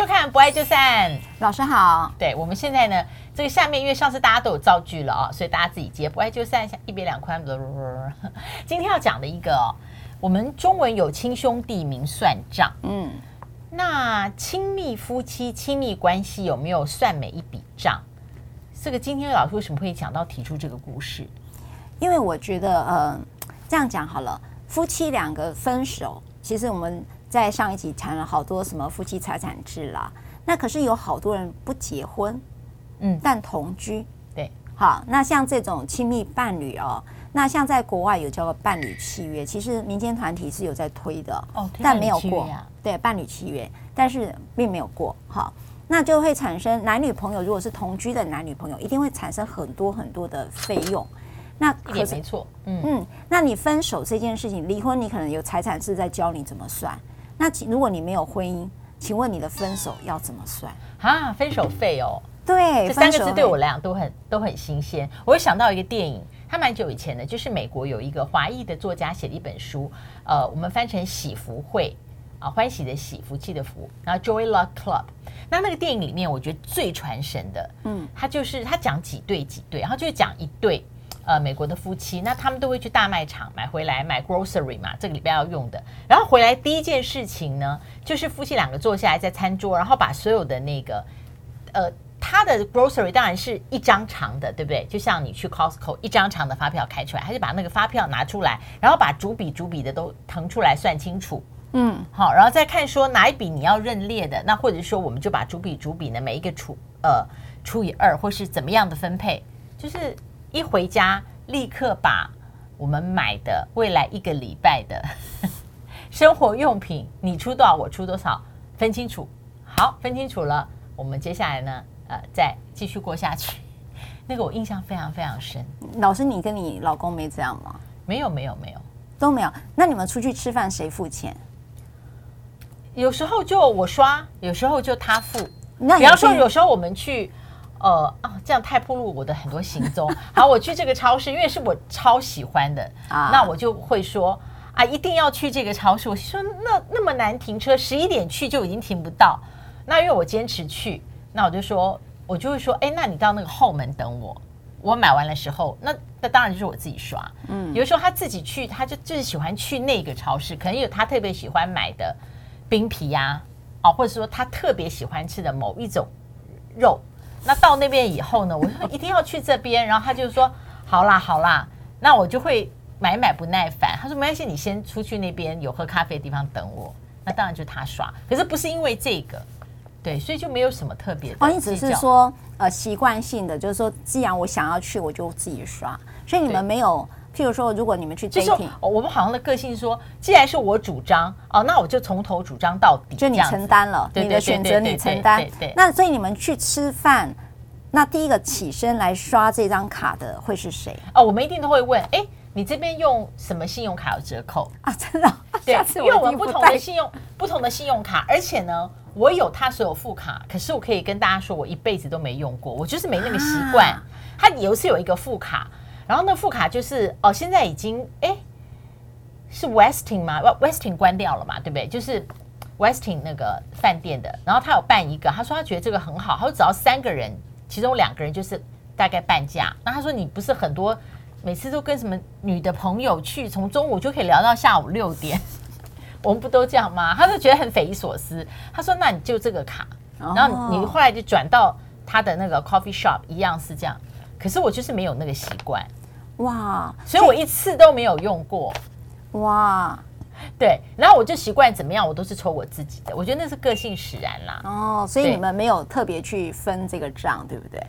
收看《不爱就散》，老师好。对，我们现在呢，这个下面因为上次大家都有造句了啊、哦，所以大家自己接《不爱就散》，一别两宽。今天要讲的一个、哦，我们中文有亲兄弟明算账，嗯，那亲密夫妻亲密关系有没有算每一笔账？这个今天老师为什么会讲到提出这个故事？因为我觉得，呃，这样讲好了，夫妻两个分手，其实我们。在上一集谈了好多什么夫妻财产制啦，那可是有好多人不结婚，嗯，但同居，对，好，那像这种亲密伴侣哦，那像在国外有叫做伴侣契约，其实民间团体是有在推的，哦，但没有过，对，伴侣契约，但是并没有过，好，那就会产生男女朋友如果是同居的男女朋友，一定会产生很多很多的费用。那也没错，嗯。嗯，那你分手这件事情，离婚你可能有财产制在教你怎么算。那如果你没有婚姻，请问你的分手要怎么算啊？分手费哦，对，这三个字对我来讲都很都很新鲜。我会想到一个电影，它蛮久以前的，就是美国有一个华裔的作家写的一本书，呃，我们翻成喜福会啊，欢喜的喜，福气的福，然后 Joy Luck Club。那那个电影里面，我觉得最传神的，嗯，他就是他讲几对几对，然后就是讲一对。呃，美国的夫妻，那他们都会去大卖场买回来买 grocery 嘛，这个礼拜要用的。然后回来第一件事情呢，就是夫妻两个坐下来在餐桌，然后把所有的那个，呃，他的 grocery 当然是一张长的，对不对？就像你去 Costco 一张长的发票开出来，他就把那个发票拿出来，然后把逐笔逐笔的都腾出来算清楚。嗯，好，然后再看说哪一笔你要认列的，那或者说我们就把逐笔逐笔的每一个除呃除以二，或是怎么样的分配，就是。一回家，立刻把我们买的未来一个礼拜的 生活用品，你出多少，我出多少，分清楚。好，分清楚了，我们接下来呢，呃，再继续过下去。那个我印象非常非常深。老师，你跟你老公没这样吗？没有，没有，没有，都没有。那你们出去吃饭谁付钱？有时候就我刷，有时候就他付。那比方说，有时候我们去。呃啊，这样太暴露我的很多行踪。好，我去这个超市，因为是我超喜欢的，啊、那我就会说啊，一定要去这个超市。我说那那么难停车，十一点去就已经停不到。那因为我坚持去，那我就说，我就会说，哎，那你到那个后门等我。我买完的时候，那那当然就是我自己刷。嗯，有时候他自己去，他就就是喜欢去那个超市，可能有他特别喜欢买的冰皮呀，啊，或者说他特别喜欢吃的某一种肉。那到那边以后呢，我说一定要去这边，然后他就说好啦好啦，那我就会买买不耐烦。他说没关系，你先出去那边有喝咖啡的地方等我。那当然就是他刷，可是不是因为这个，对，所以就没有什么特别的。哦，你只是说呃习惯性的，就是说既然我想要去，我就自己刷。所以你们没有。譬如说，如果你们去 dating，就是我们好像的个性说，既然是我主张哦，那我就从头主张到底，就你承担了你的选择，你承担。那所以你们去吃饭，那第一个起身来刷这张卡的会是谁？哦，我们一定都会问，哎，你这边用什么信用卡有折扣啊？真的？对，因为我们不同的信用，不同的信用卡，而且呢，我有他所有副卡，可是我可以跟大家说，我一辈子都没用过，我就是没那个习惯。他有是有一个副卡。然后那副卡就是哦，现在已经哎，是 Westin 吗？Westin 关掉了嘛，对不对？就是 Westin 那个饭店的。然后他有办一个，他说他觉得这个很好，他说只要三个人，其中两个人就是大概半价。那他说你不是很多，每次都跟什么女的朋友去，从中午就可以聊到下午六点，我们不都这样吗？他就觉得很匪夷所思。他说那你就这个卡，然后你后来就转到他的那个 coffee shop，一样是这样。可是我就是没有那个习惯。哇，所以我一次都没有用过。哇，对，然后我就习惯怎么样，我都是抽我自己的。我觉得那是个性使然啦。哦，所以你们没有特别去分这个账，对不对？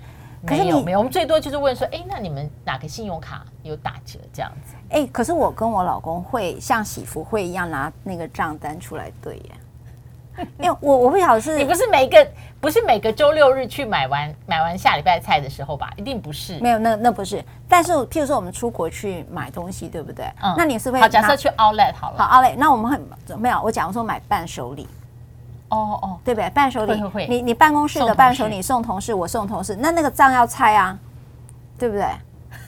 可是没有，没有。我们最多就是问说，哎，那你们哪个信用卡有打折这样子？哎，可是我跟我老公会像喜福会一样拿那个账单出来对耶。因为我我不晓得是，你不是每个不是每个周六日去买完买完下礼拜菜的时候吧？一定不是，没有那那不是。但是譬如说我们出国去买东西，对不对？嗯，那你是会好假设去 Outlet 好了，好 Outlet，那我们会没有？我假如说买伴手礼，哦哦，对不对？伴手礼，会会你你办公室的伴手礼送同事，我送同事，那那个账要拆啊，对不对？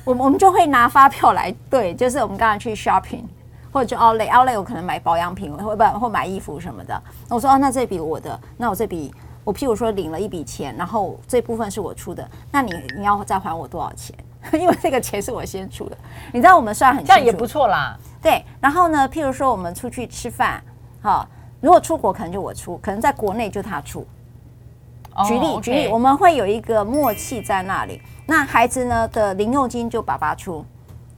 我们我们就会拿发票来对，就是我们刚才去 shopping。或者就 Outlet，Outlet 我可能买保养品，或不或买衣服什么的。我说哦，那这笔我的，那我这笔我譬如说领了一笔钱，然后这部分是我出的，那你你要再还我多少钱？因为这个钱是我先出的，你知道我们算很这样也不错啦。对，然后呢，譬如说我们出去吃饭，好，如果出国可能就我出，可能在国内就他出。举例、oh, okay. 举例，我们会有一个默契在那里。那孩子呢的零用金就爸爸出，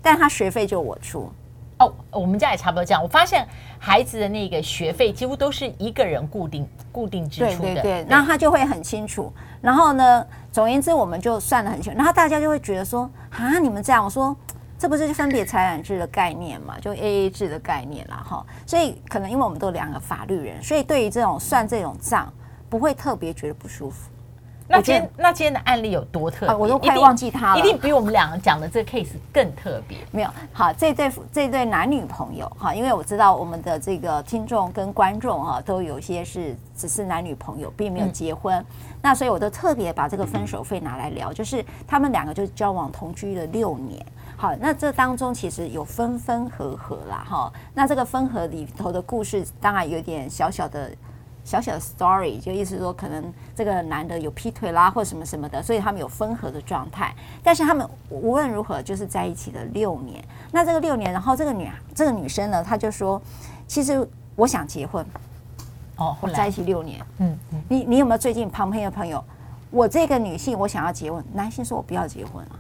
但他学费就我出。哦，oh, 我们家也差不多这样。我发现孩子的那个学费几乎都是一个人固定固定支出的，对对对，那他就会很清楚。然后呢，总而言之，我们就算的很清楚。然后大家就会觉得说啊，你们这样，我说这不是分别财产制的概念嘛，就 A A 制的概念啦。哈。所以可能因为我们都两个法律人，所以对于这种算这种账。不会特别觉得不舒服。那今天那今天的案例有多特别？啊，我都快忘记他了。一定比我们两个讲的这个 case 更特别。没有，好，这对这对男女朋友哈，因为我知道我们的这个听众跟观众哈，都有些是只是男女朋友，并没有结婚。嗯、那所以我都特别把这个分手费拿来聊，就是他们两个就交往同居了六年。好，那这当中其实有分分合合啦哈。那这个分合里头的故事，当然有点小小的。小小的 story 就意思说，可能这个男的有劈腿啦，或什么什么的，所以他们有分合的状态。但是他们无论如何就是在一起了六年。那这个六年，然后这个女这个女生呢，她就说：“其实我想结婚。”哦，我在一起六年。嗯嗯。你你有没有最近旁边的朋友？我这个女性我想要结婚，男性说我不要结婚啊。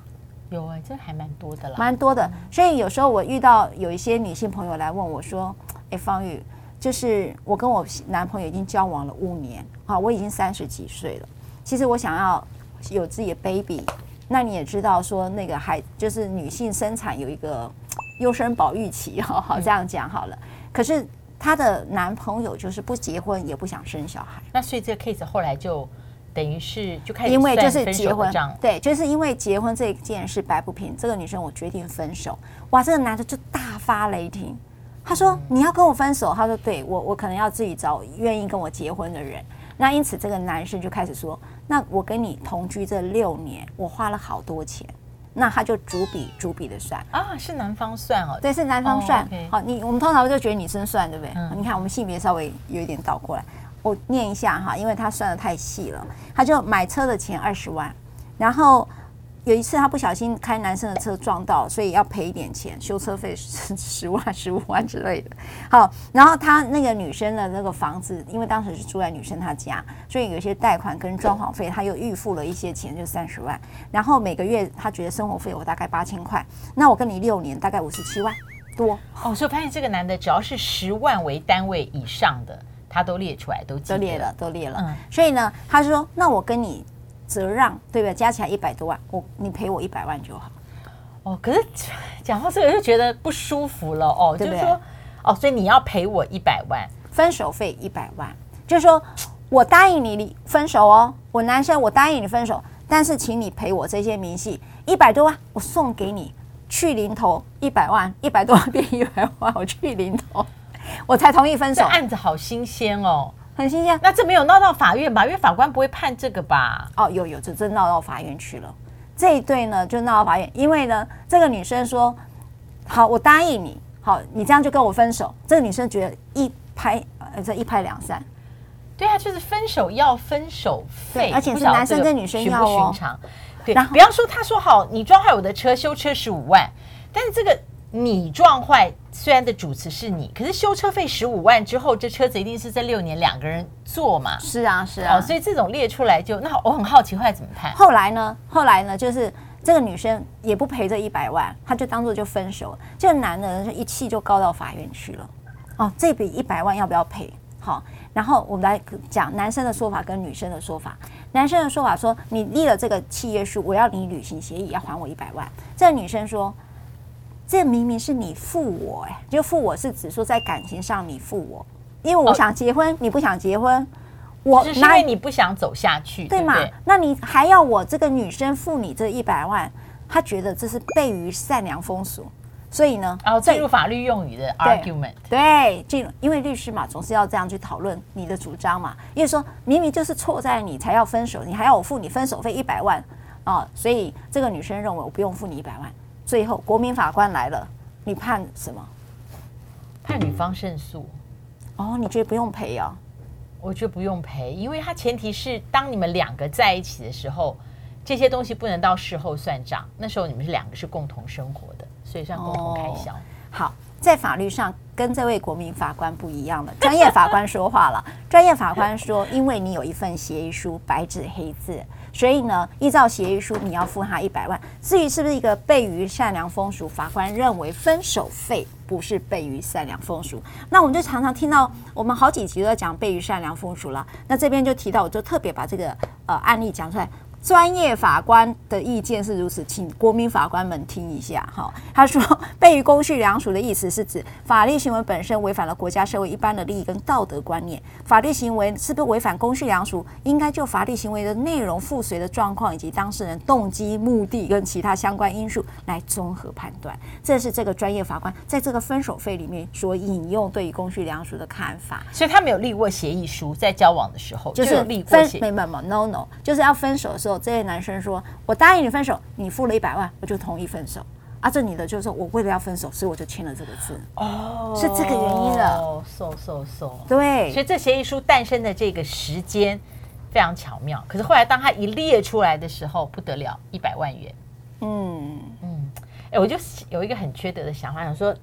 有啊，这还蛮多的啦。蛮多的。所以有时候我遇到有一些女性朋友来问我说：“哎，芳玉。”就是我跟我男朋友已经交往了五年，好，我已经三十几岁了。其实我想要有自己的 baby，那你也知道说那个还就是女性生产有一个优生保育期，好好这样讲好了。可是她的男朋友就是不结婚也不想生小孩，那所以这个 case 后来就等于是就开始因为就是结婚，对，就是因为结婚这件事摆不平，这个女生我决定分手。哇，这个男的就大发雷霆。他说：“你要跟我分手？”他说：“对，我我可能要自己找愿意跟我结婚的人。”那因此，这个男生就开始说：“那我跟你同居这六年，我花了好多钱。”那他就逐笔逐笔的算啊，是男方算哦，对，是男方算。Oh. 好，你我们通常就觉得女生算，对不对？嗯、你看我们性别稍微有一点倒过来，我念一下哈，因为他算的太细了。他就买车的钱二十万，然后。有一次，他不小心开男生的车撞到，所以要赔一点钱，修车费十十万、十五万之类的。好，然后他那个女生的那个房子，因为当时是住在女生她家，所以有些贷款跟装潢费，他又预付了一些钱，就三十万。然后每个月他觉得生活费我大概八千块，那我跟你六年大概五十七万多。哦，所以我发现这个男的只要是十万为单位以上的，他都列出来，都都列了，都列了。嗯，所以呢，他说：“那我跟你。”折让对不对？加起来一百多万，我你赔我一百万就好。哦，可是 讲到这个就觉得不舒服了哦，对不对就是说哦，所以你要赔我一百万，分手费一百万，就是说我答应你你分手哦，我男生我答应你分手，但是请你赔我这些明细一百多万，我送给你去零头一百万，一百多万变一百万，我去零头，我才同意分手。这案子好新鲜哦。很新鲜，那这没有闹到法院吧？因为法官不会判这个吧？哦，有有，这真闹到法院去了。这一对呢，就闹到法院，因为呢，这个女生说：“好，我答应你，好，你这样就跟我分手。”这个女生觉得一拍，呃，这一拍两散。对啊，就是分手要分手费，而且是男生跟女生要哦。对，然后比方说，他说好，你撞坏我的车，修车十五万，但是这个。你撞坏，虽然的主词是你，可是修车费十五万之后，这车子一定是这六年两个人坐嘛？是啊，是啊。哦，所以这种列出来就，那我很好奇，后来怎么判？后来呢？后来呢？就是这个女生也不赔这一百万，她就当做就分手了。这个男的就一气就告到法院去了。哦，这笔一百万要不要赔？好，然后我们来讲男生的说法跟女生的说法。男生的说法说，你立了这个契约书，我要你履行协议，要还我一百万。这个女生说。这明明是你负我哎，就负我是指说在感情上你负我，因为我想结婚，哦、你不想结婚，我是因为你不想走下去，对吗？那你还要我这个女生付你这一百万，他觉得这是悖于善良风俗，所以呢，然后进入法律用语的 argument，对，进入，因为律师嘛，总是要这样去讨论你的主张嘛，因为说明明就是错在你才要分手，你还要我付你分手费一百万啊、哦，所以这个女生认为我不用付你一百万。最后，国民法官来了，你判什么？判女方胜诉。哦，你觉得不用赔啊？我觉得不用赔，因为它前提是当你们两个在一起的时候，这些东西不能到事后算账。那时候你们是两个是共同生活的，所以算共同开销。哦、好，在法律上跟这位国民法官不一样了，专业法官说话了。专业法官说，因为你有一份协议书，白纸黑字。所以呢，依照协议书，你要付他一百万。至于是不是一个悖于善良风俗，法官认为分手费不是悖于善良风俗。那我们就常常听到，我们好几集都在讲悖于善良风俗了。那这边就提到，我就特别把这个呃案例讲出来。专业法官的意见是如此，请国民法官们听一下哈。他说，被于公序良俗的意思是指法律行为本身违反了国家社会一般的利益跟道德观念。法律行为是不是违反公序良俗，应该就法律行为的内容、附随的状况以及当事人动机、目的跟其他相关因素来综合判断。这是这个专业法官在这个分手费里面所引用对于公序良俗的看法。所以他没有立过协议书，在交往的时候就是立过协议。没没没，no no，就是要分手的时候。这些男生说：“我答应你分手，你付了一百万，我就同意分手。”啊，这女的就说：“我为了要分手，所以我就签了这个字。”哦，是这个原因了。哦，so so so，对。所以这协议书诞生的这个时间非常巧妙。可是后来当他一列出来的时候，不得了，一百万元。嗯嗯，哎，我就有一个很缺德的想法，想说，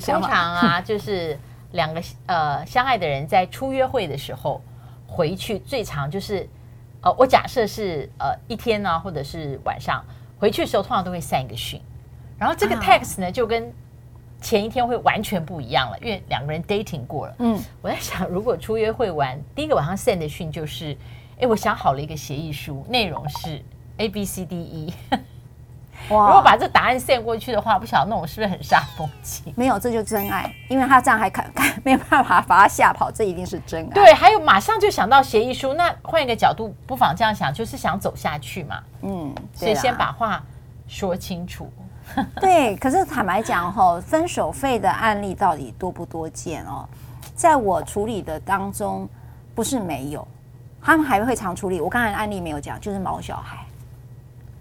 通常啊，就是两个呃相爱的人在初约会的时候回去，最长就是。呃，我假设是呃一天呢、啊，或者是晚上回去的时候，通常都会散一个讯，然后这个 text 呢就跟前一天会完全不一样了，因为两个人 dating 过了。嗯，我在想，如果出约会完第一个晚上 send 的讯就是，哎，我想好了一个协议书，内容是 A B C D E。哇如果把这答案 send 过去的话，不晓得那种是不是很煞风景？没有，这就真爱，因为他这样还看看没有办法把他吓跑，这一定是真爱。对，还有马上就想到协议书，那换一个角度，不妨这样想，就是想走下去嘛。嗯，所以先把话说清楚。对，可是坦白讲哈，分手费的案例到底多不多见哦？在我处理的当中，不是没有，他们还会常处理。我刚才案例没有讲，就是毛小孩。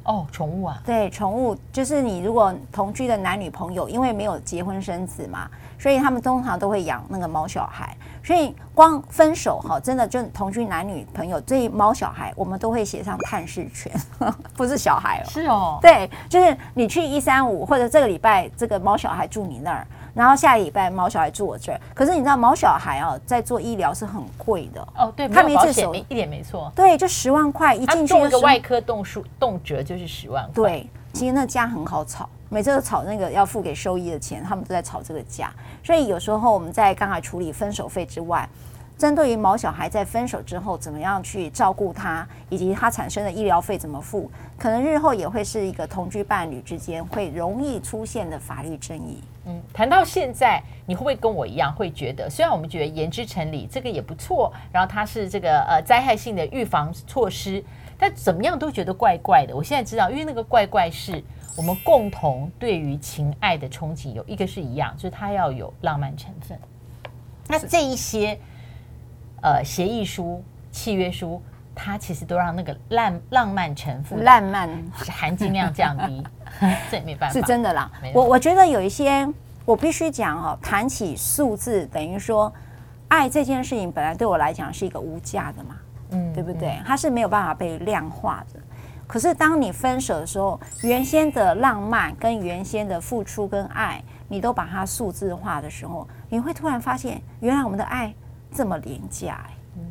哦，宠物啊，对，宠物就是你如果同居的男女朋友，因为没有结婚生子嘛，所以他们通常都会养那个猫小孩。所以光分手哈，真的就同居男女朋友，对猫小孩我们都会写上探视权，不是小孩哦，是哦，对，就是你去一三五或者这个礼拜这个猫小孩住你那儿。然后下礼拜毛小孩住我这儿，可是你知道毛小孩啊，在做医疗是很贵的哦。对，他们一次手一点没错。对，就十万块一进去。动一个外科动术动辄就是十万块。对，其实那家很好吵，每次都吵那个要付给兽医的钱，他们都在吵这个价。所以有时候我们在刚才处理分手费之外，针对于毛小孩在分手之后怎么样去照顾他，以及他产生的医疗费怎么付，可能日后也会是一个同居伴侣之间会容易出现的法律争议。嗯，谈到现在，你会不会跟我一样会觉得，虽然我们觉得言之成理，这个也不错，然后它是这个呃灾害性的预防措施，但怎么样都觉得怪怪的。我现在知道，因为那个怪怪是我们共同对于情爱的憧憬有一个是一样，就是它要有浪漫成分。那这一些。呃，协议书、契约书，它其实都让那个浪浪漫成分浪漫含金量降低 这也没办法，是真的啦。我我觉得有一些，我必须讲哦，谈起数字，等于说爱这件事情本来对我来讲是一个无价的嘛，嗯，对不对？它是没有办法被量化的。可是当你分手的时候，原先的浪漫跟原先的付出跟爱，你都把它数字化的时候，你会突然发现，原来我们的爱。这么廉价，嗯，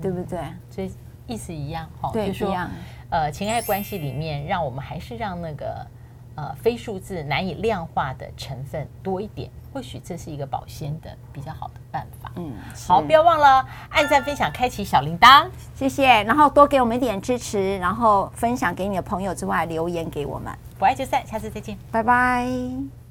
对不对？所以意思一样，哈，对，就说，呃，情爱关系里面，让我们还是让那个呃非数字难以量化的成分多一点，或许这是一个保鲜的比较好的办法。嗯，好，不要忘了按赞、分享、开启小铃铛，谢谢。然后多给我们一点支持，然后分享给你的朋友之外，留言给我们。不爱就散，下次再见，拜拜。